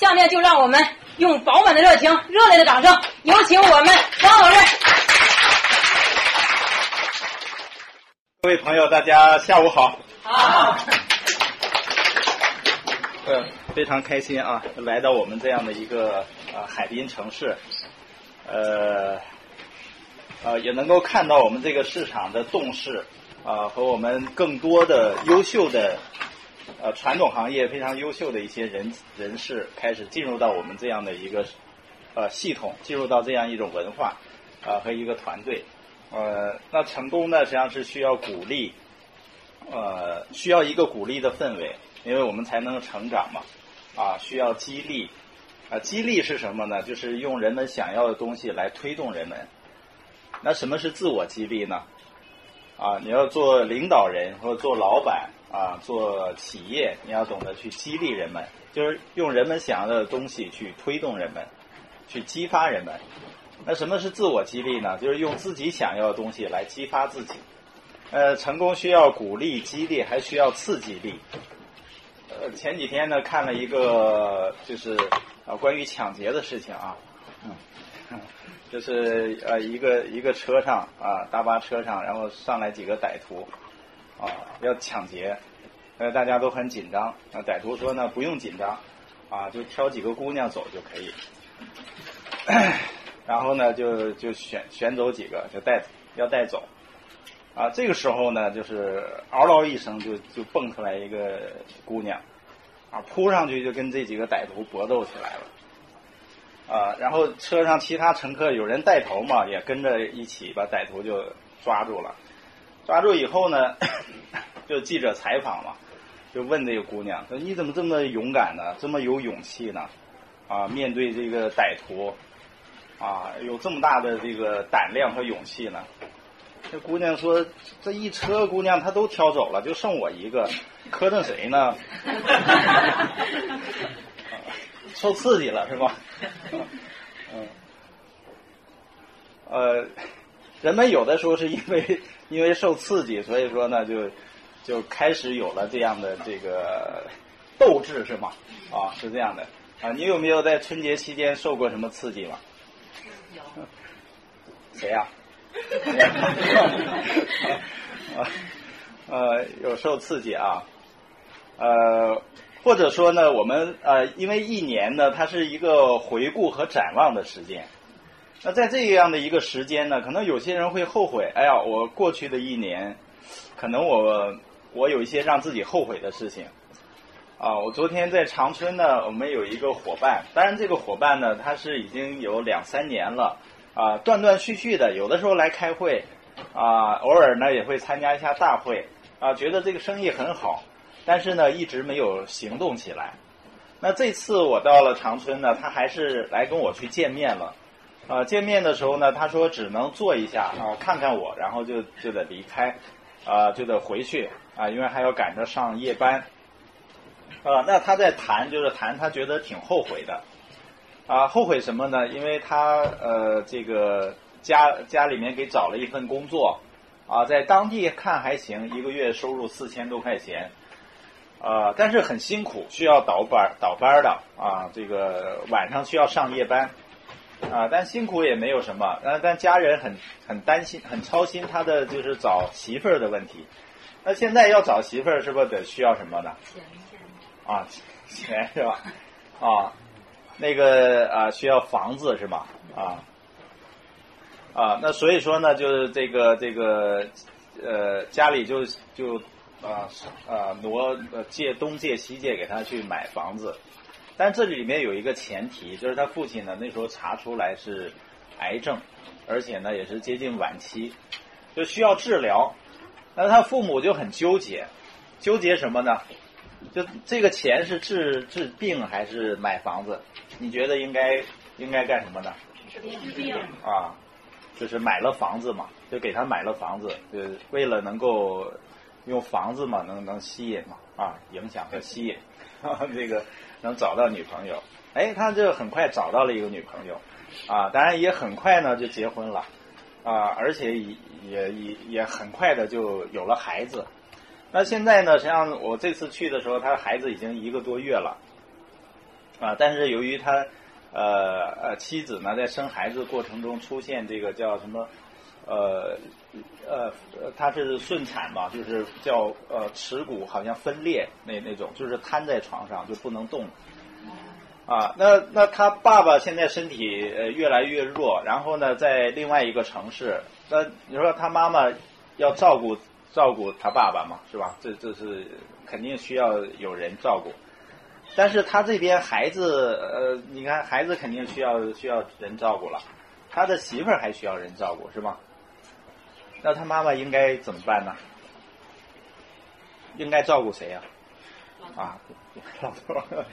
下面就让我们用饱满的热情、热烈的掌声，有请我们王老师。各位朋友，大家下午好。好。呃，非常开心啊，来到我们这样的一个呃海滨城市，呃，呃，也能够看到我们这个市场的动势啊，和我们更多的优秀的呃传统行业非常优秀的一些人人士开始进入到我们这样的一个呃系统，进入到这样一种文化啊和一个团队。呃，那成功呢，实际上是需要鼓励，呃，需要一个鼓励的氛围，因为我们才能成长嘛，啊，需要激励，啊，激励是什么呢？就是用人们想要的东西来推动人们。那什么是自我激励呢？啊，你要做领导人或者做老板啊，做企业，你要懂得去激励人们，就是用人们想要的东西去推动人们，去激发人们。那什么是自我激励呢？就是用自己想要的东西来激发自己。呃，成功需要鼓励、激励，还需要刺激力。呃，前几天呢看了一个就是啊关于抢劫的事情啊，嗯，就是呃一个一个车上啊大巴车上，然后上来几个歹徒啊要抢劫，呃大家都很紧张。那歹徒说呢不用紧张啊，就挑几个姑娘走就可以。然后呢，就就选选走几个，就带要带走，啊，这个时候呢，就是嗷嗷一声，就就蹦出来一个姑娘，啊，扑上去就跟这几个歹徒搏斗起来了，啊，然后车上其他乘客有人带头嘛，也跟着一起把歹徒就抓住了，抓住以后呢，就记者采访嘛，就问这个姑娘说：“你怎么这么勇敢呢？这么有勇气呢？啊，面对这个歹徒。”啊，有这么大的这个胆量和勇气呢？这姑娘说：“这一车姑娘她都挑走了，就剩我一个，磕碜谁呢？受刺激了是吧？嗯，呃，人们有的时候是因为因为受刺激，所以说呢，就就开始有了这样的这个斗志是吗？啊，是这样的啊。你有没有在春节期间受过什么刺激吗？”有谁呀？啊呃，有受刺激啊，呃，或者说呢，我们呃，因为一年呢，它是一个回顾和展望的时间。那在这样的一个时间呢，可能有些人会后悔，哎呀，我过去的一年，可能我我有一些让自己后悔的事情。啊，我昨天在长春呢，我们有一个伙伴，当然这个伙伴呢，他是已经有两三年了，啊，断断续续的，有的时候来开会，啊，偶尔呢也会参加一下大会，啊，觉得这个生意很好，但是呢一直没有行动起来。那这次我到了长春呢，他还是来跟我去见面了，啊，见面的时候呢，他说只能坐一下啊，看看我，然后就就得离开，啊，就得回去啊，因为还要赶着上夜班。啊，那他在谈，就是谈他觉得挺后悔的，啊，后悔什么呢？因为他呃，这个家家里面给找了一份工作，啊，在当地看还行，一个月收入四千多块钱，啊，但是很辛苦，需要倒班倒班的，啊，这个晚上需要上夜班，啊，但辛苦也没有什么，但但家人很很担心，很操心他的就是找媳妇儿的问题。那现在要找媳妇儿，是不是得需要什么呢？啊，钱是吧？啊，那个啊，需要房子是吧？啊，啊，那所以说呢，就是这个这个呃，家里就就啊啊挪借东借西借给他去买房子，但这里面有一个前提，就是他父亲呢那时候查出来是癌症，而且呢也是接近晚期，就需要治疗，那他父母就很纠结，纠结什么呢？就这个钱是治治病还是买房子？你觉得应该应该干什么呢？治病啊，就是买了房子嘛，就给他买了房子，就为了能够用房子嘛，能能吸引嘛啊，影响和吸引，这个能找到女朋友。哎，他就很快找到了一个女朋友啊，当然也很快呢就结婚了啊，而且也也也很快的就有了孩子。那现在呢？实际上，我这次去的时候，他的孩子已经一个多月了，啊，但是由于他呃呃妻子呢在生孩子过程中出现这个叫什么呃呃呃他是顺产嘛，就是叫呃耻骨好像分裂那那种，就是瘫在床上就不能动。啊，那那他爸爸现在身体呃越来越弱，然后呢，在另外一个城市，那你说他妈妈要照顾照顾他爸爸嘛，是吧？这这是肯定需要有人照顾，但是他这边孩子呃，你看孩子肯定需要需要人照顾了，他的媳妇儿还需要人照顾，是吗？那他妈妈应该怎么办呢？应该照顾谁呀？啊，老头。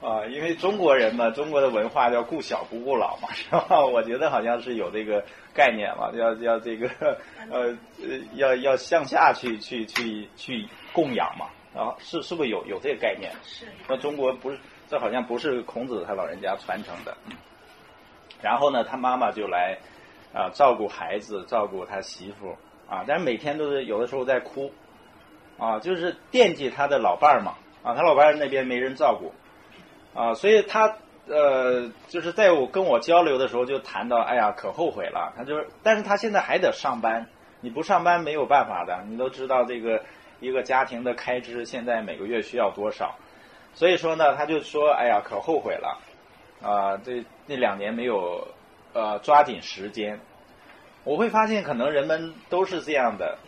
啊，因为中国人嘛，中国的文化叫顾小不顾老嘛，是吧？我觉得好像是有这个概念嘛，要要这个呃要要向下去去去去供养嘛，啊，是是不是有有这个概念？是。那中国不是，这好像不是孔子他老人家传承的。然后呢，他妈妈就来啊照顾孩子，照顾他媳妇啊，但是每天都是有的时候在哭啊，就是惦记他的老伴儿嘛啊，他老伴儿那边没人照顾。啊，所以他呃，就是在我跟我交流的时候就谈到，哎呀，可后悔了。他就是，但是他现在还得上班，你不上班没有办法的。你都知道这个一个家庭的开支现在每个月需要多少，所以说呢，他就说，哎呀，可后悔了啊，这那两年没有呃抓紧时间。我会发现，可能人们都是这样的，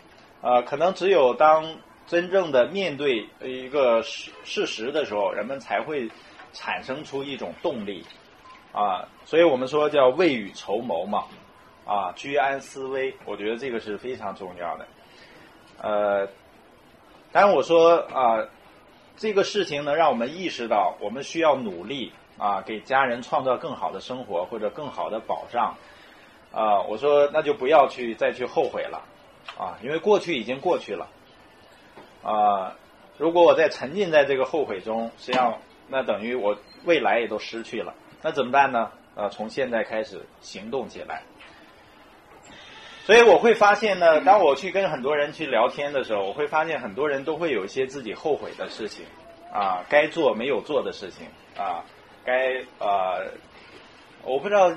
啊，可能只有当真正的面对一个事事实的时候，人们才会。产生出一种动力，啊，所以我们说叫未雨绸缪嘛，啊，居安思危，我觉得这个是非常重要的。呃，当然我说啊，这个事情能让我们意识到，我们需要努力啊，给家人创造更好的生活或者更好的保障。啊，我说那就不要去再去后悔了，啊，因为过去已经过去了。啊，如果我再沉浸在这个后悔中，实际上。那等于我未来也都失去了，那怎么办呢？呃，从现在开始行动起来。所以我会发现呢，当我去跟很多人去聊天的时候，我会发现很多人都会有一些自己后悔的事情，啊，该做没有做的事情，啊，该呃，我不知道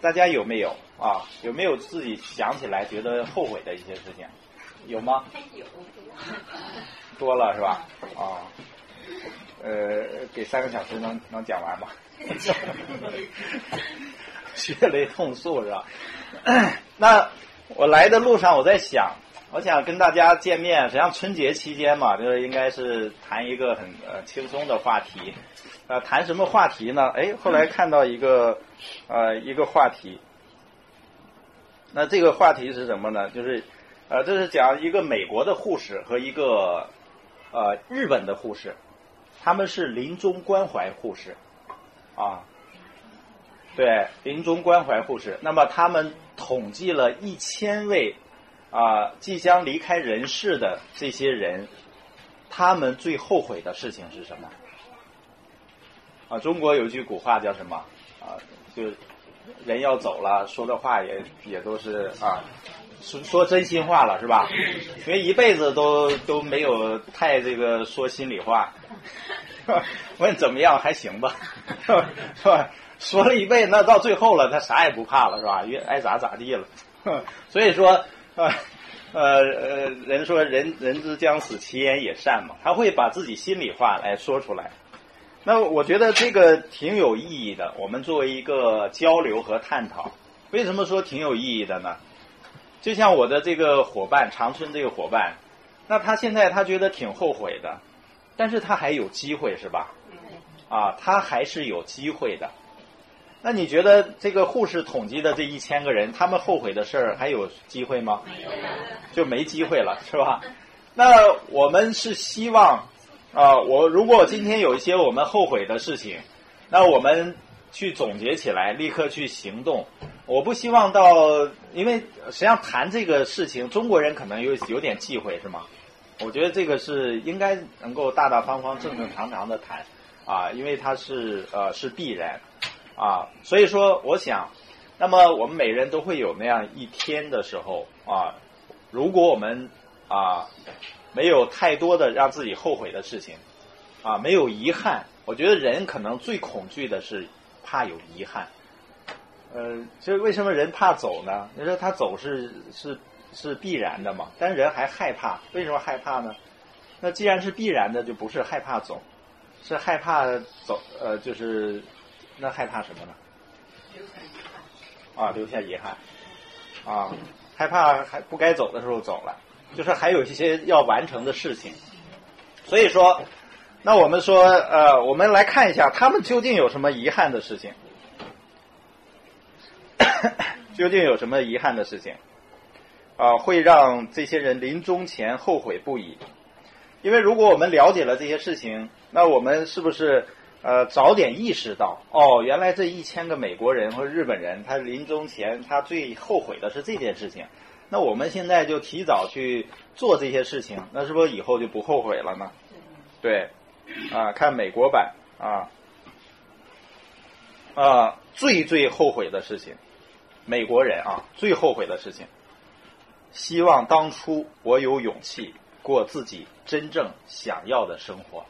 大家有没有啊，有没有自己想起来觉得后悔的一些事情，有吗？有，多了是吧？啊。呃，给三个小时能能讲完吗？血泪痛诉是吧？那我来的路上我在想，我想跟大家见面，实际上春节期间嘛，就是应该是谈一个很呃轻松的话题。呃，谈什么话题呢？哎，后来看到一个呃一个话题，那这个话题是什么呢？就是呃，这是讲一个美国的护士和一个呃日本的护士。他们是临终关怀护士，啊，对，临终关怀护士。那么他们统计了一千位啊即将离开人世的这些人，他们最后悔的事情是什么？啊，中国有句古话叫什么？啊，就人要走了，说的话也也都是啊。说说真心话了是吧？因为一辈子都都没有太这个说心里话，问怎么样还行吧，是吧？说了一辈子，那到最后了，他啥也不怕了是吧？愿爱咋咋地了。所以说，呃呃呃，人说人人之将死，其言也善嘛，他会把自己心里话来说出来。那我觉得这个挺有意义的。我们作为一个交流和探讨，为什么说挺有意义的呢？就像我的这个伙伴长春这个伙伴，那他现在他觉得挺后悔的，但是他还有机会是吧？啊，他还是有机会的。那你觉得这个护士统计的这一千个人，他们后悔的事儿还有机会吗？就没机会了是吧？那我们是希望啊，我如果今天有一些我们后悔的事情，那我们。去总结起来，立刻去行动。我不希望到，因为实际上谈这个事情，中国人可能有有点忌讳，是吗？我觉得这个是应该能够大大方方、正正常常的谈啊，因为它是呃是必然啊。所以说，我想，那么我们每人都会有那样一天的时候啊，如果我们啊没有太多的让自己后悔的事情啊，没有遗憾。我觉得人可能最恐惧的是怕有遗憾。呃，这为什么人怕走呢？你说他走是是是必然的嘛？但人还害怕，为什么害怕呢？那既然是必然的，就不是害怕走，是害怕走呃，就是那害怕什么呢？留下遗憾。啊，留下遗憾。啊，害怕还不该走的时候走了，就是还有一些要完成的事情。所以说，那我们说呃，我们来看一下他们究竟有什么遗憾的事情。究竟有什么遗憾的事情啊？会让这些人临终前后悔不已？因为如果我们了解了这些事情，那我们是不是呃早点意识到哦，原来这一千个美国人或日本人，他临终前他最后悔的是这件事情？那我们现在就提早去做这些事情，那是不是以后就不后悔了呢？对，啊，看美国版啊啊，最最后悔的事情。美国人啊，最后悔的事情，希望当初我有勇气过自己真正想要的生活。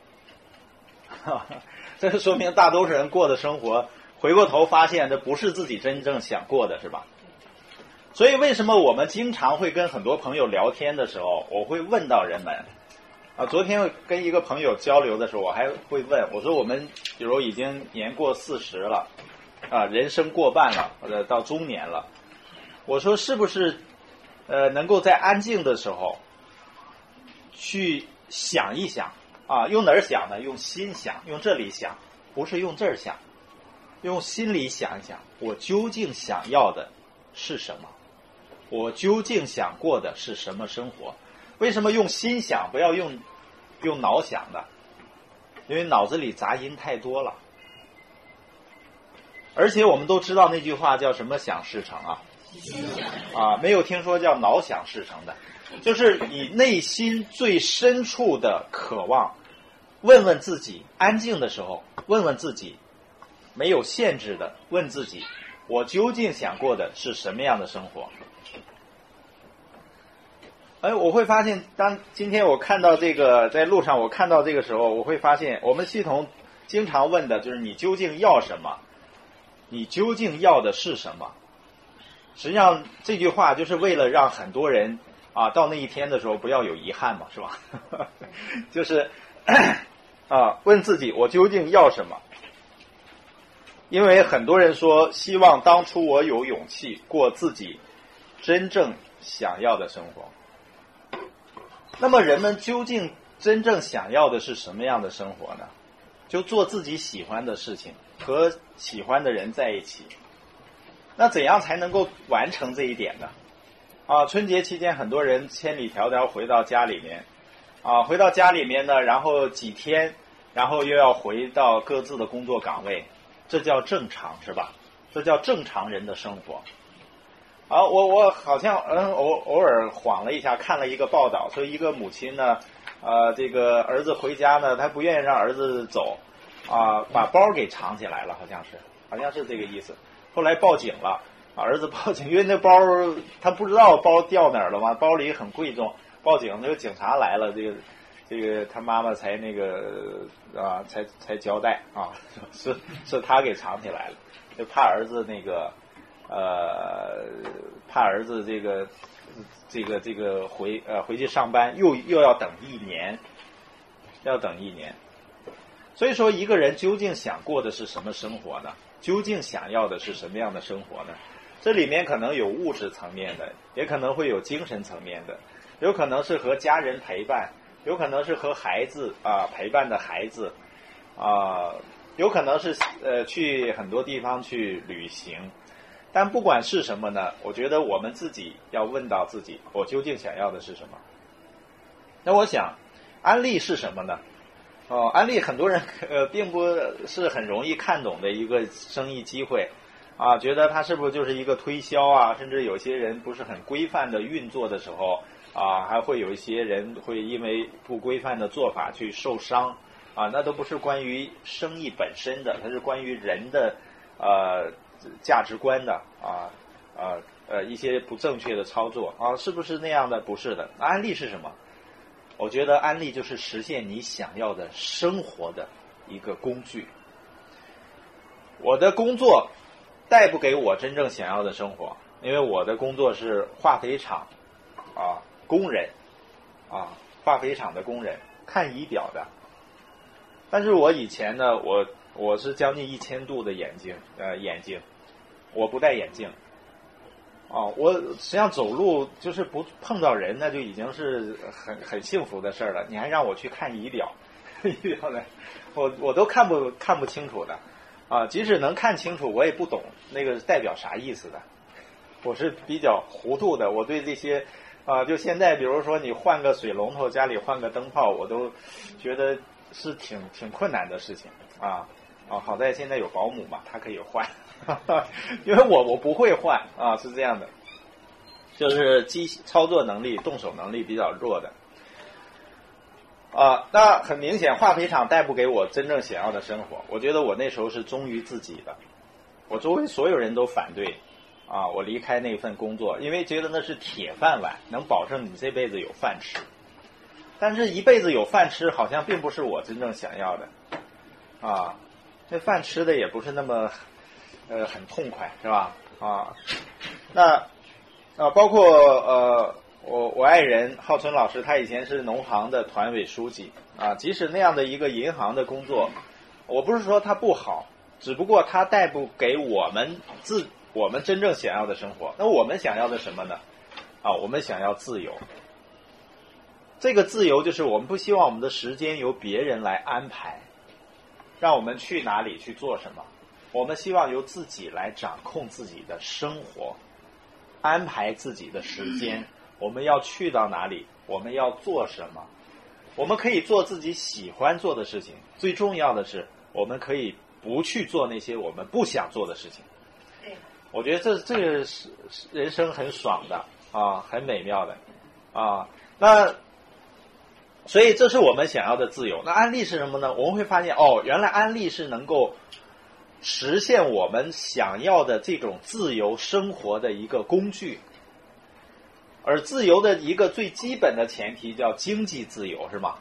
哈 哈这就说明大多数人过的生活，回过头发现这不是自己真正想过的，是吧？所以为什么我们经常会跟很多朋友聊天的时候，我会问到人们啊？昨天跟一个朋友交流的时候，我还会问我说：我们比如已经年过四十了。啊，人生过半了，或者到中年了，我说是不是，呃，能够在安静的时候，去想一想啊？用哪儿想呢？用心想，用这里想，不是用这儿想，用心里想一想，我究竟想要的是什么？我究竟想过的是什么生活？为什么用心想，不要用用脑想的？因为脑子里杂音太多了。而且我们都知道那句话叫什么“想事成”啊，啊，没有听说叫“脑想事成”的，就是你内心最深处的渴望，问问自己，安静的时候问问自己，没有限制的问自己，我究竟想过的是什么样的生活？哎，我会发现，当今天我看到这个在路上，我看到这个时候，我会发现，我们系统经常问的就是你究竟要什么？你究竟要的是什么？实际上这句话就是为了让很多人啊，到那一天的时候不要有遗憾嘛，是吧？就是啊，问自己我究竟要什么？因为很多人说希望当初我有勇气过自己真正想要的生活。那么人们究竟真正想要的是什么样的生活呢？就做自己喜欢的事情。和喜欢的人在一起，那怎样才能够完成这一点呢？啊，春节期间很多人千里迢迢回到家里面，啊，回到家里面呢，然后几天，然后又要回到各自的工作岗位，这叫正常是吧？这叫正常人的生活。啊，我我好像嗯偶偶尔晃了一下，看了一个报道，说一个母亲呢，呃，这个儿子回家呢，他不愿意让儿子走。啊，把包给藏起来了，好像是，好像是这个意思。后来报警了，儿子报警，因为那包他不知道包掉哪儿了嘛，包里很贵重。报警，那个警察来了，这个这个他妈妈才那个啊，才才交代啊，是是他给藏起来了，就怕儿子那个呃，怕儿子这个这个这个回呃回去上班又又要等一年，要等一年。所以说，一个人究竟想过的是什么生活呢？究竟想要的是什么样的生活呢？这里面可能有物质层面的，也可能会有精神层面的，有可能是和家人陪伴，有可能是和孩子啊陪伴的孩子，啊，有可能是呃去很多地方去旅行。但不管是什么呢，我觉得我们自己要问到自己：我究竟想要的是什么？那我想，安利是什么呢？哦，安利很多人 呃并不是很容易看懂的一个生意机会，啊，觉得它是不是就是一个推销啊？甚至有些人不是很规范的运作的时候，啊，还会有一些人会因为不规范的做法去受伤，啊，那都不是关于生意本身的，它是关于人的呃价值观的啊啊呃一些不正确的操作啊，是不是那样的？不是的，安利是什么？我觉得安利就是实现你想要的生活的一个工具。我的工作带不给我真正想要的生活，因为我的工作是化肥厂啊工人啊化肥厂的工人看仪表的。但是我以前呢，我我是将近一千度的眼睛呃眼睛，我不戴眼镜。哦，我实际上走路就是不碰到人，那就已经是很很幸福的事儿了。你还让我去看仪表，仪表呢，我我都看不看不清楚的，啊，即使能看清楚，我也不懂那个代表啥意思的。我是比较糊涂的，我对这些，啊，就现在比如说你换个水龙头，家里换个灯泡，我都觉得是挺挺困难的事情啊啊！好在现在有保姆嘛，他可以换。因为我我不会换啊，是这样的，就是机操作能力、动手能力比较弱的啊。那很明显，化肥厂带不给我真正想要的生活。我觉得我那时候是忠于自己的，我周围所有人都反对啊，我离开那份工作，因为觉得那是铁饭碗，能保证你这辈子有饭吃。但是，一辈子有饭吃，好像并不是我真正想要的啊。这饭吃的也不是那么。呃，很痛快是吧？啊，那啊，包括呃，我我爱人浩春老师，他以前是农行的团委书记啊。即使那样的一个银行的工作，我不是说他不好，只不过他带不给我们自我们真正想要的生活。那我们想要的什么呢？啊，我们想要自由。这个自由就是我们不希望我们的时间由别人来安排，让我们去哪里去做什么。我们希望由自己来掌控自己的生活，安排自己的时间。我们要去到哪里？我们要做什么？我们可以做自己喜欢做的事情。最重要的是，我们可以不去做那些我们不想做的事情。我觉得这这个是人生很爽的啊，很美妙的啊。那所以这是我们想要的自由。那安利是什么呢？我们会发现哦，原来安利是能够。实现我们想要的这种自由生活的一个工具，而自由的一个最基本的前提叫经济自由，是吗？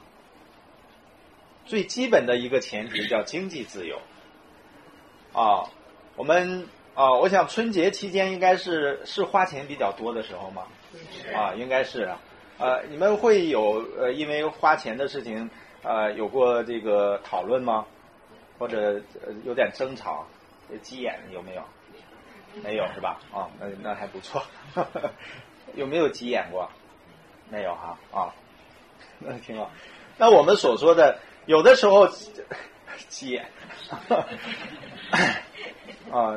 最基本的一个前提叫经济自由。啊，我们啊，我想春节期间应该是是花钱比较多的时候吗？啊，应该是啊。呃，你们会有呃因为花钱的事情呃有过这个讨论吗？或者呃有点争吵，急眼有没有？没有是吧？啊，那那还不错。有没有急眼过？没有哈啊，那挺好。那我们所说的有的时候急眼 啊，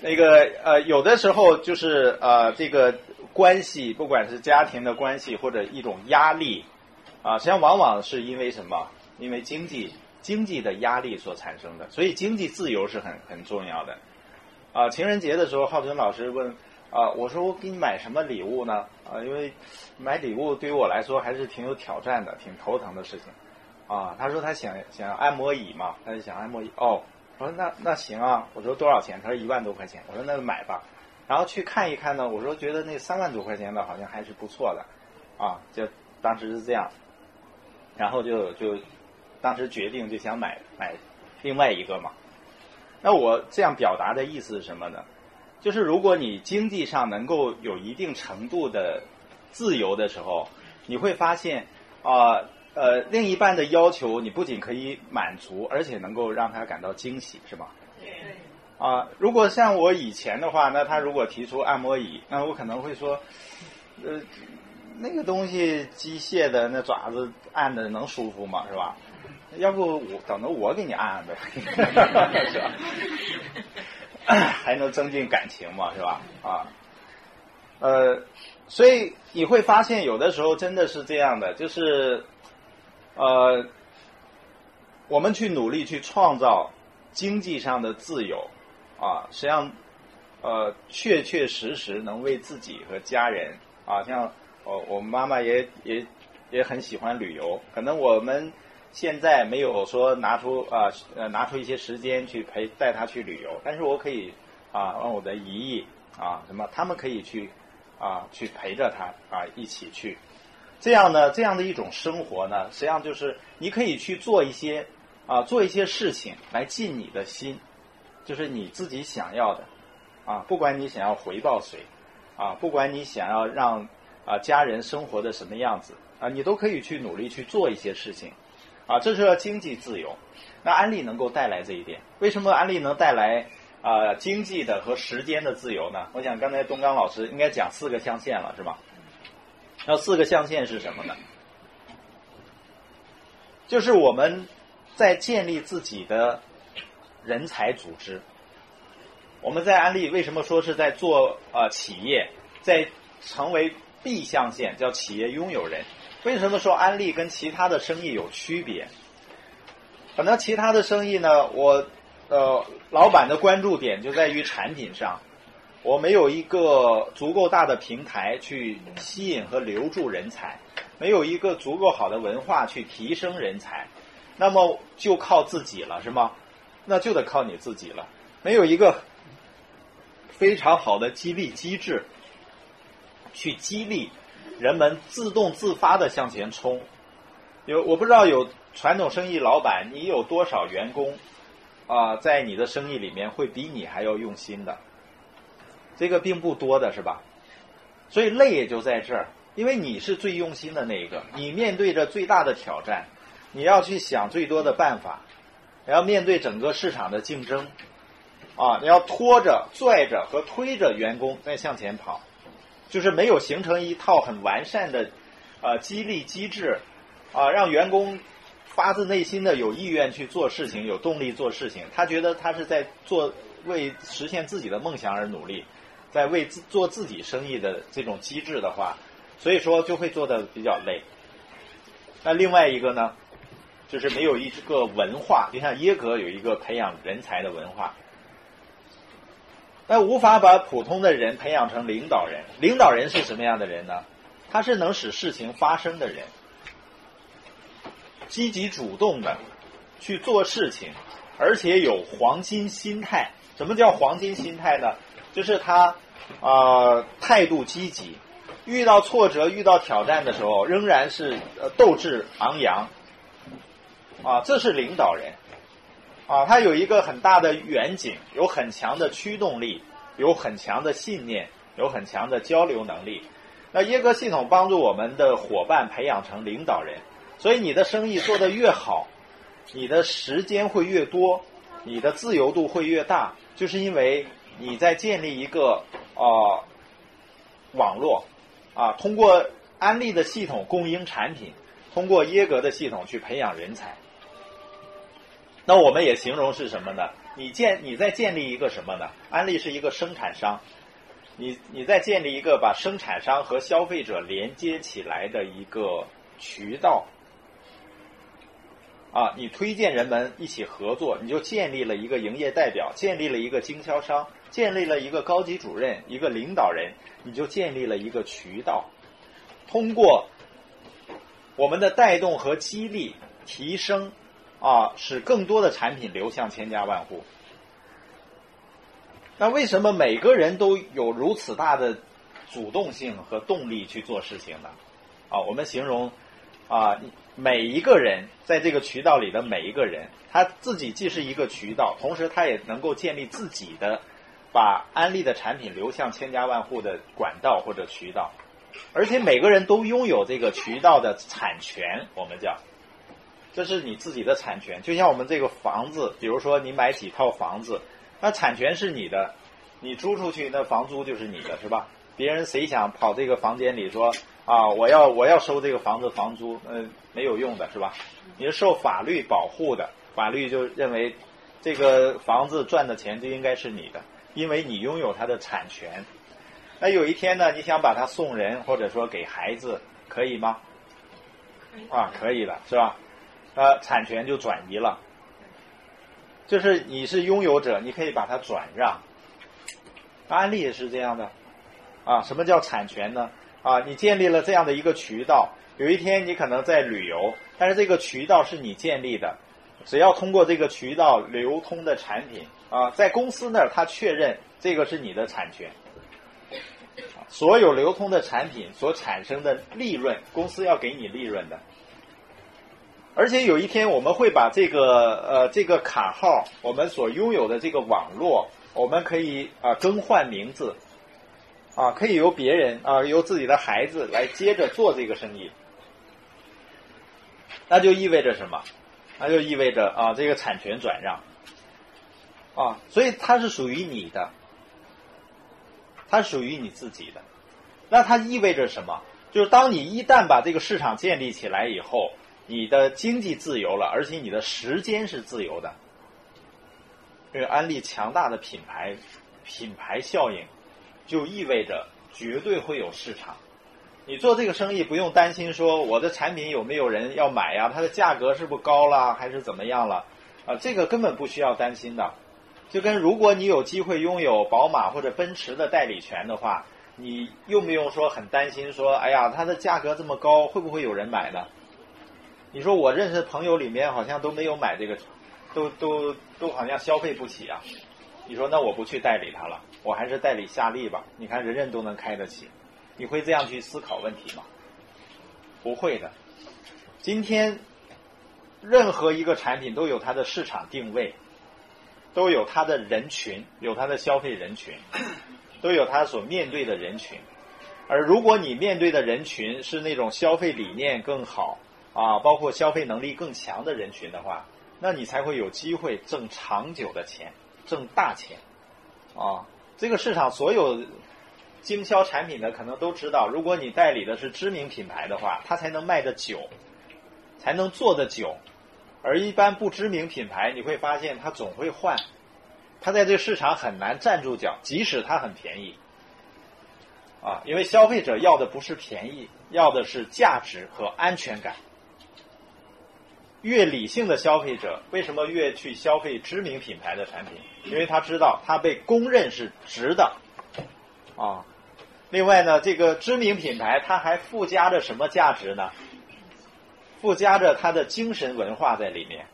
那个呃，有的时候就是呃，这个关系，不管是家庭的关系或者一种压力啊，实际上往往是因为什么？因为经济。经济的压力所产生的，所以经济自由是很很重要的。啊，情人节的时候，浩存老师问啊，我说我给你买什么礼物呢？啊，因为买礼物对于我来说还是挺有挑战的，挺头疼的事情。啊，他说他想想按摩椅嘛，他就想按摩椅。哦，我说那那行啊，我说多少钱？他说一万多块钱。我说那买吧。然后去看一看呢，我说觉得那三万多块钱的好像还是不错的。啊，就当时是这样，然后就就。当时决定就想买买另外一个嘛，那我这样表达的意思是什么呢？就是如果你经济上能够有一定程度的自由的时候，你会发现啊呃另一半的要求你不仅可以满足，而且能够让他感到惊喜，是吧？啊，如果像我以前的话，那他如果提出按摩椅，那我可能会说，呃，那个东西机械的那爪子按的能舒服吗？是吧？要不我等着我给你按按呗，是吧？还能增进感情嘛，是吧？啊，呃，所以你会发现有的时候真的是这样的，就是呃，我们去努力去创造经济上的自由啊，实际上呃，确确实实能为自己和家人啊，像我我妈妈也也也很喜欢旅游，可能我们。现在没有说拿出啊呃拿出一些时间去陪带他去旅游，但是我可以啊让我的姨姨啊什么他们可以去啊去陪着他啊一起去，这样呢这样的一种生活呢，实际上就是你可以去做一些啊，做一些事情来尽你的心，就是你自己想要的啊，不管你想要回报谁啊，不管你想要让啊家人生活的什么样子啊，你都可以去努力去做一些事情啊，这是要经济自由。那安利能够带来这一点，为什么安利能带来啊经济的和时间的自由呢？我想刚才东刚老师应该讲四个象限了，是吧？那四个象限是什么呢？就是我们在建立自己的人才组织。我们在安利为什么说是在做呃企业，在成为 B 象限叫企业拥有人？为什么说安利跟其他的生意有区别？可能其他的生意呢，我呃老板的关注点就在于产品上，我没有一个足够大的平台去吸引和留住人才。没有一个足够好的文化去提升人才，那么就靠自己了，是吗？那就得靠你自己了。没有一个非常好的激励机制，去激励人们自动自发的向前冲。有我不知道有传统生意老板，你有多少员工啊，在你的生意里面会比你还要用心的？这个并不多的是吧？所以累也就在这儿。因为你是最用心的那一个，你面对着最大的挑战，你要去想最多的办法，然后面对整个市场的竞争，啊，你要拖着、拽着和推着员工在向前跑，就是没有形成一套很完善的啊激励机制，啊，让员工发自内心的有意愿去做事情、有动力做事情，他觉得他是在做为实现自己的梦想而努力，在为自做自己生意的这种机制的话。所以说就会做的比较累。那另外一个呢，就是没有一个文化，就像耶格有一个培养人才的文化，那无法把普通的人培养成领导人。领导人是什么样的人呢？他是能使事情发生的人，积极主动的去做事情，而且有黄金心态。什么叫黄金心态呢？就是他啊态度积极。遇到挫折、遇到挑战的时候，仍然是呃斗志昂扬，啊，这是领导人，啊，他有一个很大的远景，有很强的驱动力，有很强的信念，有很强的交流能力。那耶格系统帮助我们的伙伴培养成领导人，所以你的生意做得越好，你的时间会越多，你的自由度会越大，就是因为你在建立一个啊网络。啊，通过安利的系统供应产品，通过耶格的系统去培养人才。那我们也形容是什么呢？你建你在建立一个什么呢？安利是一个生产商，你你在建立一个把生产商和消费者连接起来的一个渠道。啊，你推荐人们一起合作，你就建立了一个营业代表，建立了一个经销商。建立了一个高级主任，一个领导人，你就建立了一个渠道，通过我们的带动和激励提升，啊，使更多的产品流向千家万户。那为什么每个人都有如此大的主动性和动力去做事情呢？啊，我们形容啊，每一个人在这个渠道里的每一个人，他自己既是一个渠道，同时他也能够建立自己的。把安利的产品流向千家万户的管道或者渠道，而且每个人都拥有这个渠道的产权，我们叫，这是你自己的产权。就像我们这个房子，比如说你买几套房子，那产权是你的，你租出去那房租就是你的，是吧？别人谁想跑这个房间里说啊，我要我要收这个房子房租，嗯，没有用的是吧？你是受法律保护的，法律就认为这个房子赚的钱就应该是你的。因为你拥有它的产权，那有一天呢，你想把它送人或者说给孩子，可以吗？啊，可以了，是吧？呃，产权就转移了，就是你是拥有者，你可以把它转让。安利也是这样的，啊，什么叫产权呢？啊，你建立了这样的一个渠道，有一天你可能在旅游，但是这个渠道是你建立的，只要通过这个渠道流通的产品。啊，在公司那儿，他确认这个是你的产权，所有流通的产品所产生的利润，公司要给你利润的。而且有一天我们会把这个呃这个卡号，我们所拥有的这个网络，我们可以啊、更换名字，啊可以由别人啊、由自己的孩子来接着做这个生意，那就意味着什么？那就意味着啊这个产权转让，啊所以它是属于你的，它属于你自己的，那它意味着什么？就是当你一旦把这个市场建立起来以后，你的经济自由了，而且你的时间是自由的。因为安利强大的品牌品牌效应，就意味着绝对会有市场。你做这个生意不用担心说我的产品有没有人要买呀，它的价格是不是高了还是怎么样了啊？这个根本不需要担心的。就跟如果你有机会拥有宝马或者奔驰的代理权的话，你用不用说很担心说，哎呀，它的价格这么高，会不会有人买呢？你说我认识的朋友里面好像都没有买这个，都都都好像消费不起啊。你说那我不去代理它了，我还是代理夏利吧。你看人人都能开得起，你会这样去思考问题吗？不会的。今天任何一个产品都有它的市场定位，都有它的人群，有它的消费人群，都有它所面对的人群。而如果你面对的人群是那种消费理念更好啊，包括消费能力更强的人群的话，那你才会有机会挣长久的钱，挣大钱啊！这个市场所有经销产品的可能都知道，如果你代理的是知名品牌的话，它才能卖的久，才能做的久。而一般不知名品牌，你会发现它总会换，它在这个市场很难站住脚，即使它很便宜。啊，因为消费者要的不是便宜，要的是价值和安全感。越理性的消费者为什么越去消费知名品牌的产品？因为他知道它被公认是值的。啊，另外呢，这个知名品牌它还附加着什么价值呢？附加着它的精神文化在里面。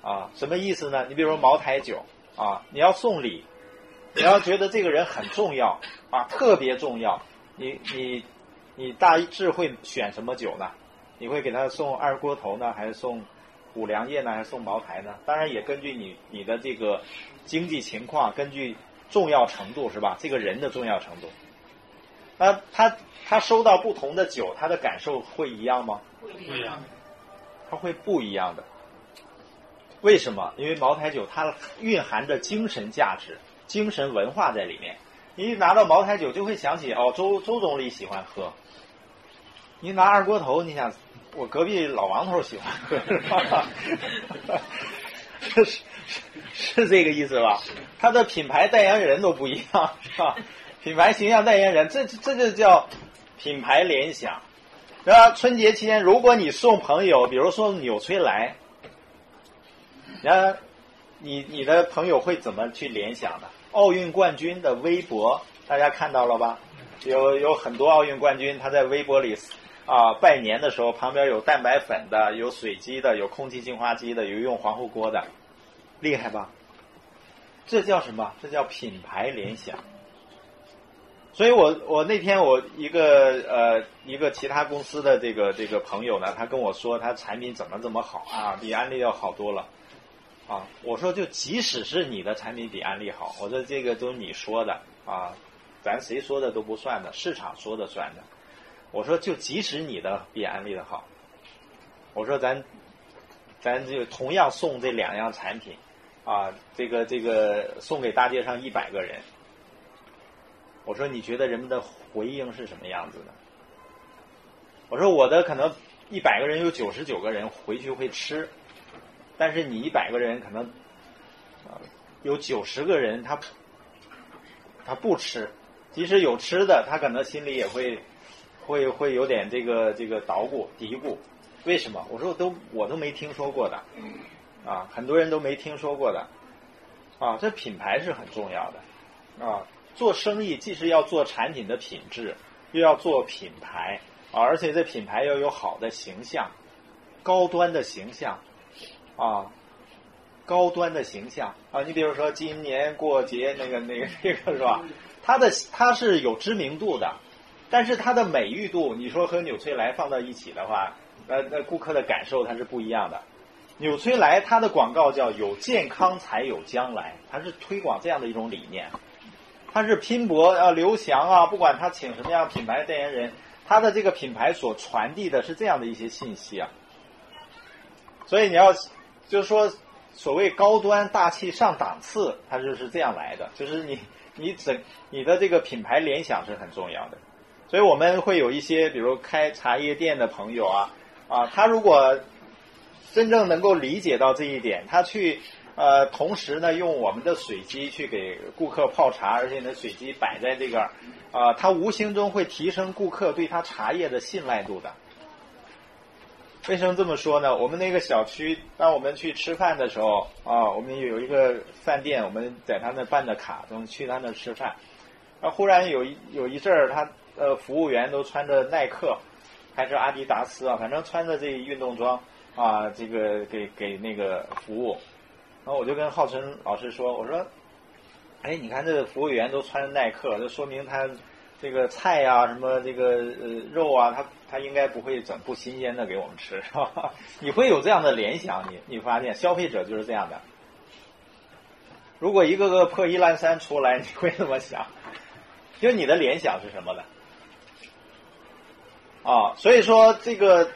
啊，什么意思呢？你比如说茅台酒啊，你要送礼，你要觉得这个人很重要啊，特别重要，你你你大致会选什么酒呢？你会给他送二锅头呢，还是送五粮液呢，还是送茅台呢？当然也根据你你的这个经济情况，根据重要程度是吧？这个人的重要程度，那他他收到不同的酒，他的感受会一样吗？不一样。他会不一样的。为什么？因为茅台酒它蕴含着精神价值、精神文化在里面。你一拿到茅台酒，就会想起哦，周周总理喜欢喝。你拿二锅头，你想我隔壁老王头喜欢喝，是吧？是是是这个意思吧？他的品牌代言人都不一样，是吧？品牌形象代言人，这这就叫品牌联想。然后春节期间，如果你送朋友，比如说纽崔莱，然后你你的朋友会怎么去联想的？奥运冠军的微博，大家看到了吧？有有很多奥运冠军，他在微博里啊拜年的时候，旁边有蛋白粉的，有水机的，有空气净化机的，有用防护锅的，厉害吧？这叫什么？这叫品牌联想。所以我我那天我一个呃一个其他公司的这个这个朋友呢，他跟我说他产品怎么怎么好啊，比安利要好多了啊。我说就即使是你的产品比安利好，我说这个都是你说的啊，咱谁说的都不算的，市场说的算的。我说就即使你的比安利的好，我说咱咱就同样送这两样产品啊，这个这个送给大街上一百个人。我说你觉得人们的回应是什么样子的？我说我的可能一百个人有九十九个人回去会吃，但是你一百个人可能啊有九十个人他他不吃，即使有吃的，他可能心里也会会会有点这个这个捣鼓嘀咕。为什么？我说我都我都没听说过的啊，很多人都没听说过的啊，这品牌是很重要的啊。做生意既是要做产品的品质，又要做品牌啊，而且这品牌要有好的形象，高端的形象啊，高端的形象啊。你比如说今年过节那个那个那个是吧？它的它是有知名度的，但是它的美誉度，你说和纽崔莱放到一起的话，那那顾客的感受它是不一样的。纽崔莱它的广告叫“有健康才有将来”，它是推广这样的一种理念。它是拼搏啊，刘翔啊，不管他请什么样品牌代言人，他的这个品牌所传递的是这样的一些信息啊。所以你要就是说，所谓高端大气上档次，它就是这样来的，就是你你整你的这个品牌联想是很重要的。所以我们会有一些，比如开茶叶店的朋友啊，啊，他如果真正能够理解到这一点，他去呃，同时呢，用我们的水机去给顾客泡茶，而且呢，水机摆在这个啊，他无形中会提升顾客对他茶叶的信赖度的。为什么这么说呢？我们那个小区，当我们去吃饭的时候啊，我们有一个饭店，我们在他那办的卡，我们去他那吃饭，啊，忽然有一有一阵儿他。呃，服务员都穿着耐克，还是阿迪达斯啊？反正穿着这运动装啊，这个给给那个服务。然后我就跟浩辰老师说：“我说，哎，你看这个服务员都穿着耐克，这说明他这个菜呀、什么这个呃肉啊，他他应该不会整不新鲜的给我们吃，是吧？你会有这样的联想，你你发现消费者就是这样的。如果一个个破衣烂衫出来，你会怎么想？就你的联想是什么的？”啊，所以说这个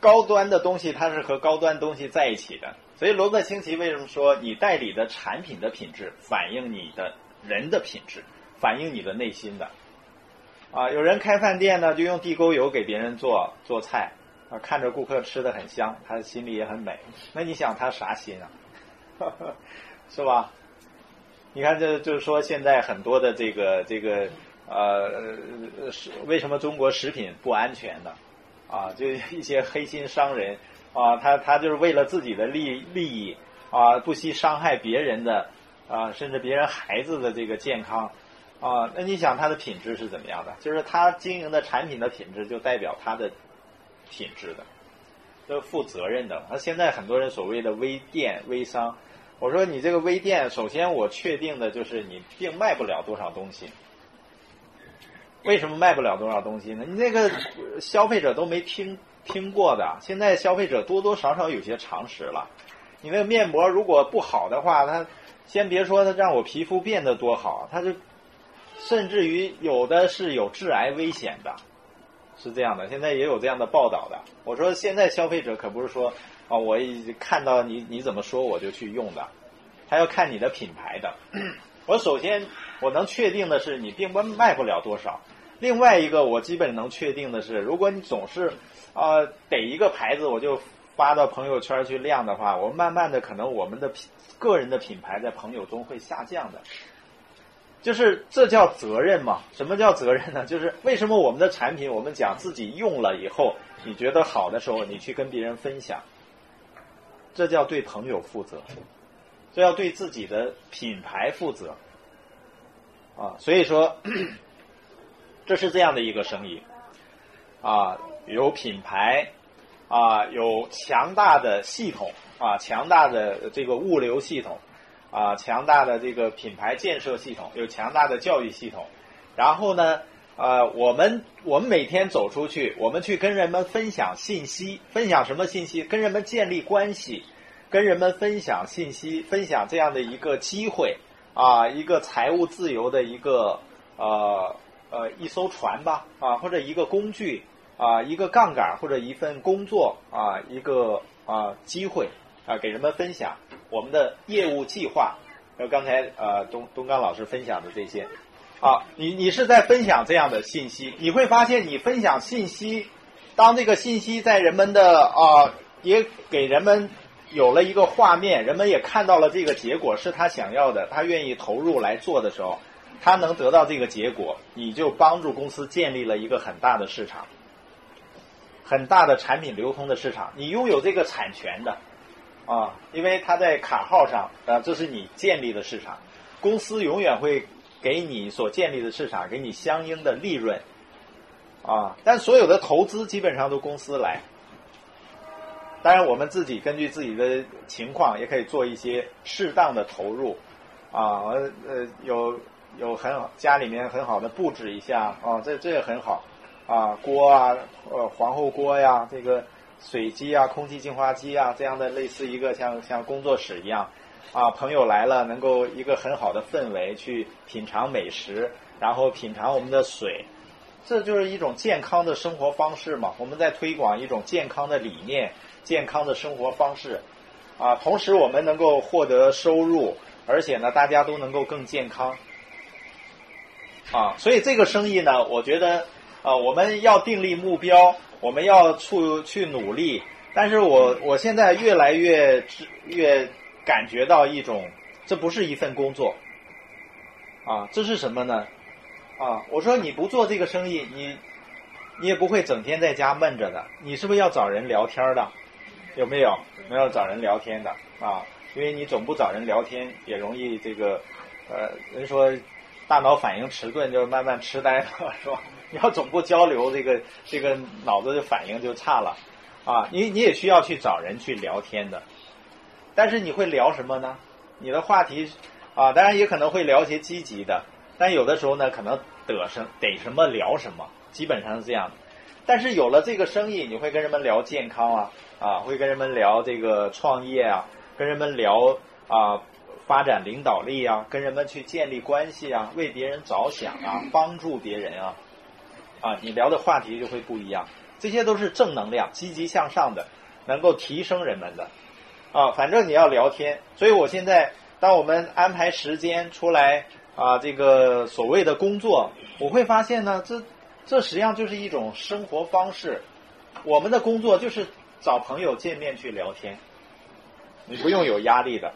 高端的东西，它是和高端东西在一起的。所以罗伯特清崎为什么说你代理的产品的品质反映你的人的品质，反映你的内心的？啊，有人开饭店呢，就用地沟油给别人做做菜，啊，看着顾客吃的很香，他的心里也很美。那你想他啥心啊？是吧？你看，这就是说现在很多的这个这个。呃，是为什么中国食品不安全呢？啊，就一些黑心商人啊，他他就是为了自己的利利益啊，不惜伤害别人的啊，甚至别人孩子的这个健康啊。那你想他的品质是怎么样的？就是他经营的产品的品质，就代表他的品质的，都负责任的。那现在很多人所谓的微店微商，我说你这个微店，首先我确定的就是你并卖不了多少东西。为什么卖不了多少东西呢？你那个消费者都没听听过的，现在消费者多多少少有些常识了。你那个面膜如果不好的话，它先别说它让我皮肤变得多好，它就甚至于有的是有致癌危险的，是这样的。现在也有这样的报道的。我说现在消费者可不是说啊，我看到你你怎么说我就去用的，他要看你的品牌的。我首先我能确定的是，你并不卖不了多少。另外一个，我基本能确定的是，如果你总是，啊，逮一个牌子我就发到朋友圈去亮的话，我慢慢的可能我们的品个人的品牌在朋友中会下降的。就是这叫责任嘛？什么叫责任呢？就是为什么我们的产品，我们讲自己用了以后，你觉得好的时候，你去跟别人分享，这叫对朋友负责，这要对自己的品牌负责。啊，所以说。这是这样的一个生意，啊，有品牌，啊，有强大的系统，啊，强大的这个物流系统，啊，强大的这个品牌建设系统，有强大的教育系统，然后呢，呃，我们我们每天走出去，我们去跟人们分享信息，分享什么信息？跟人们建立关系，跟人们分享信息，分享这样的一个机会，啊，一个财务自由的一个呃。呃，一艘船吧，啊，或者一个工具，啊，一个杠杆，或者一份工作，啊，一个啊机会，啊，给人们分享我们的业务计划。呃，刚才呃东东刚老师分享的这些，啊，你你是在分享这样的信息，你会发现你分享信息，当这个信息在人们的啊也给人们有了一个画面，人们也看到了这个结果是他想要的，他愿意投入来做的时候。他能得到这个结果，你就帮助公司建立了一个很大的市场，很大的产品流通的市场。你拥有这个产权的，啊，因为他在卡号上，啊，这是你建立的市场，公司永远会给你所建立的市场给你相应的利润，啊，但所有的投资基本上都公司来。当然，我们自己根据自己的情况也可以做一些适当的投入，啊，呃，有。有很好，家里面很好的布置一下，啊，这这也很好，啊锅啊，呃皇后锅呀，这个水机啊，空气净化机啊，这样的类似一个像像工作室一样，啊朋友来了能够一个很好的氛围去品尝美食，然后品尝我们的水，这就是一种健康的生活方式嘛。我们在推广一种健康的理念，健康的生活方式，啊，同时我们能够获得收入，而且呢大家都能够更健康。啊，所以这个生意呢，我觉得，啊，我们要订立目标，我们要去去努力。但是我我现在越来越越感觉到一种，这不是一份工作，啊，这是什么呢？啊，我说你不做这个生意，你你也不会整天在家闷着的，你是不是要找人聊天的？有没有？没有找人聊天的啊？因为你总不找人聊天，也容易这个，呃，人说。大脑反应迟钝，就是慢慢痴呆了，是吧？你要总不交流，这个 这个脑子的反应就差了，啊，你你也需要去找人去聊天的，但是你会聊什么呢？你的话题啊，当然也可能会聊些积极的，但有的时候呢，可能得什得什么聊什么，基本上是这样的。但是有了这个生意，你会跟人们聊健康啊，啊，会跟人们聊这个创业啊，跟人们聊啊。发展领导力啊，跟人们去建立关系啊，为别人着想啊，帮助别人啊，啊，你聊的话题就会不一样。这些都是正能量、积极向上的，能够提升人们的啊。反正你要聊天，所以我现在当我们安排时间出来啊，这个所谓的工作，我会发现呢，这这实际上就是一种生活方式。我们的工作就是找朋友见面去聊天，你不用有压力的。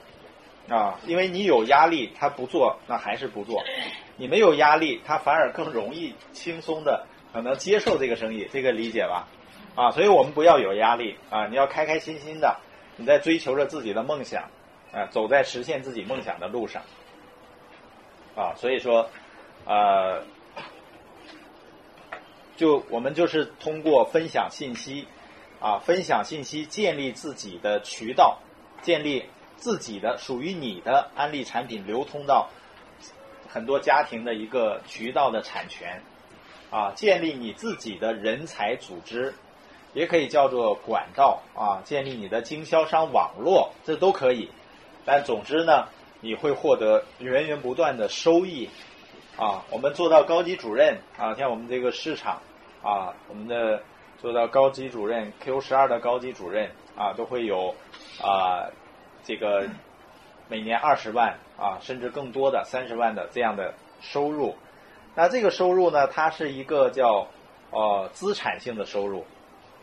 啊，因为你有压力，他不做，那还是不做；你没有压力，他反而更容易轻松的可能接受这个生意，这个理解吧？啊，所以我们不要有压力啊，你要开开心心的，你在追求着自己的梦想，啊，走在实现自己梦想的路上，啊，所以说，呃，就我们就是通过分享信息，啊，分享信息，建立自己的渠道，建立。自己的属于你的安利产品流通到很多家庭的一个渠道的产权，啊，建立你自己的人才组织，也可以叫做管道啊，建立你的经销商网络，这都可以。但总之呢，你会获得源源不断的收益，啊，我们做到高级主任啊，像我们这个市场啊，我们的做到高级主任 Q 十二的高级主任啊，都会有啊。这个每年二十万啊，甚至更多的三十万的这样的收入，那这个收入呢，它是一个叫呃资产性的收入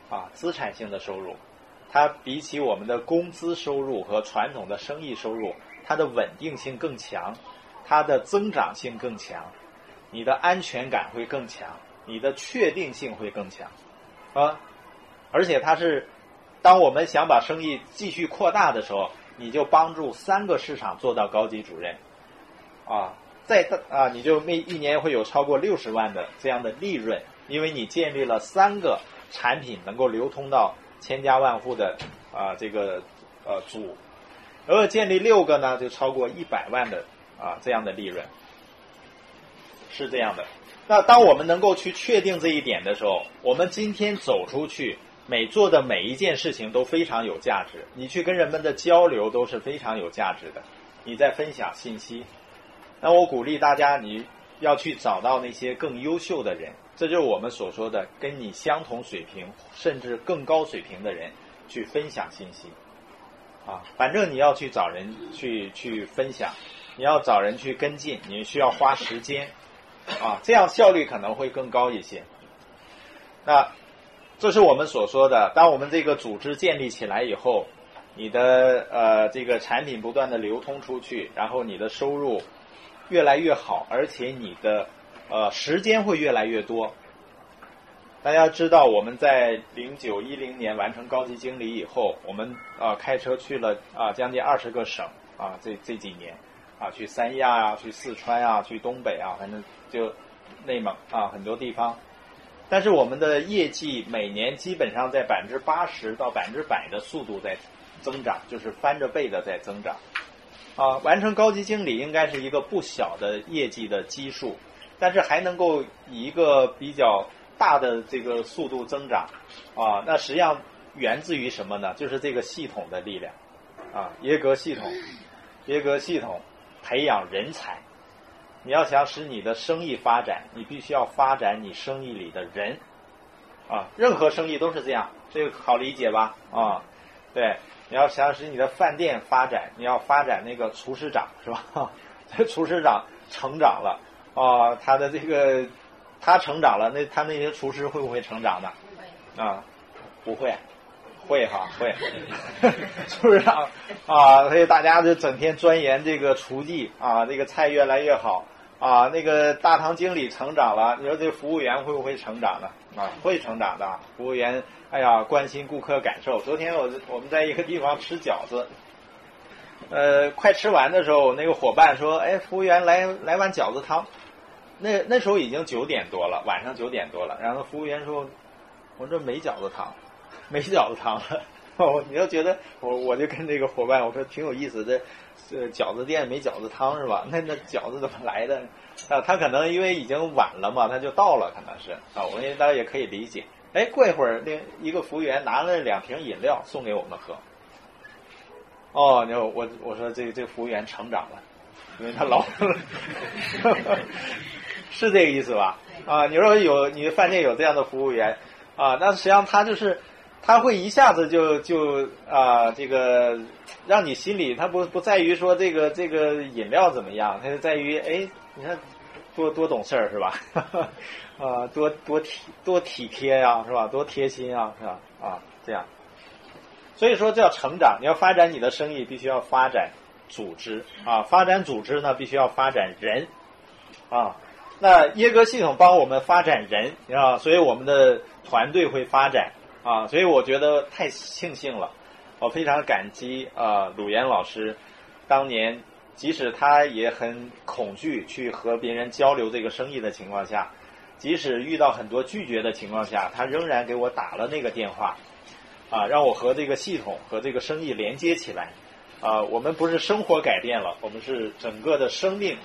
啊，资产性的收入，它比起我们的工资收入和传统的生意收入，它的稳定性更强，它的增长性更强，你的安全感会更强，你的确定性会更强啊，而且它是当我们想把生意继续扩大的时候。你就帮助三个市场做到高级主任，啊，在啊，你就每一年会有超过六十万的这样的利润，因为你建立了三个产品能够流通到千家万户的啊这个呃组，而建立六个呢，就超过一百万的啊这样的利润，是这样的。那当我们能够去确定这一点的时候，我们今天走出去。每做的每一件事情都非常有价值，你去跟人们的交流都是非常有价值的，你在分享信息。那我鼓励大家，你要去找到那些更优秀的人，这就是我们所说的跟你相同水平甚至更高水平的人去分享信息。啊，反正你要去找人去去分享，你要找人去跟进，你需要花时间，啊，这样效率可能会更高一些。那。这是我们所说的，当我们这个组织建立起来以后，你的呃这个产品不断的流通出去，然后你的收入越来越好，而且你的呃时间会越来越多。大家知道我们在零九一零年完成高级经理以后，我们啊开车去了啊将近二十个省啊这这几年啊去三亚啊去四川啊去东北啊反正就内蒙啊很多地方。但是我们的业绩每年基本上在百分之八十到百分之百的速度在增长，就是翻着倍的在增长。啊，完成高级经理应该是一个不小的业绩的基数，但是还能够以一个比较大的这个速度增长啊，那实际上源自于什么呢？就是这个系统的力量啊，耶格系统，耶格系统培养人才。你要想使你的生意发展，你必须要发展你生意里的人啊，任何生意都是这样，这个好理解吧？啊，对，你要想使你的饭店发展，你要发展那个厨师长是吧？这 厨师长成长了啊，他的这个他成长了，那他那些厨师会不会成长呢？啊，不会，会哈会，厨师长啊，所以大家就整天钻研这个厨技啊，这个菜越来越好啊，那个大堂经理成长了，你说这服务员会不会成长呢？啊，会成长的，服务员哎呀关心顾客感受。昨天我我们在一个地方吃饺子。呃，快吃完的时候，那个伙伴说：“哎，服务员，来来碗饺子汤。”那那时候已经九点多了，晚上九点多了。然后服务员说：“我这没饺子汤，没饺子汤了。”哦，你要觉得我我就跟这个伙伴我说挺有意思的，呃，饺子店没饺子汤是吧？那那饺子怎么来的？啊，他可能因为已经晚了嘛，他就到了，可能是啊，我们大家也可以理解。哎，过一会儿，另一个服务员拿了两瓶饮料送给我们喝。哦，你说我我说这这服务员成长了，因为他老 是这个意思吧？啊，你说有你饭店有这样的服务员啊，那实际上他就是他会一下子就就啊这个让你心里他不不在于说这个这个饮料怎么样，他就在于哎你看多多懂事儿是吧？啊多多体多体贴呀是吧？多贴心啊是吧？啊这样。所以说叫成长，你要发展你的生意，必须要发展组织啊，发展组织呢，必须要发展人啊。那耶格系统帮我们发展人啊，所以我们的团队会发展啊。所以我觉得太庆幸了，我非常感激啊鲁岩老师，当年即使他也很恐惧去和别人交流这个生意的情况下，即使遇到很多拒绝的情况下，他仍然给我打了那个电话。啊，让我和这个系统和这个生意连接起来，啊，我们不是生活改变了，我们是整个的生命，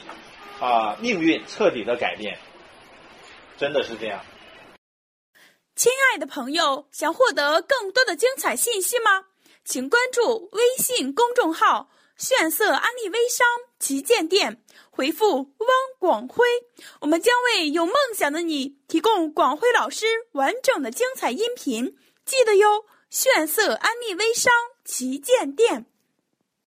啊，命运彻底的改变，真的是这样。亲爱的朋友，想获得更多的精彩信息吗？请关注微信公众号“炫色安利微商旗舰店”，回复“汪广辉”，我们将为有梦想的你提供广辉老师完整的精彩音频，记得哟。炫色安利微商旗舰店。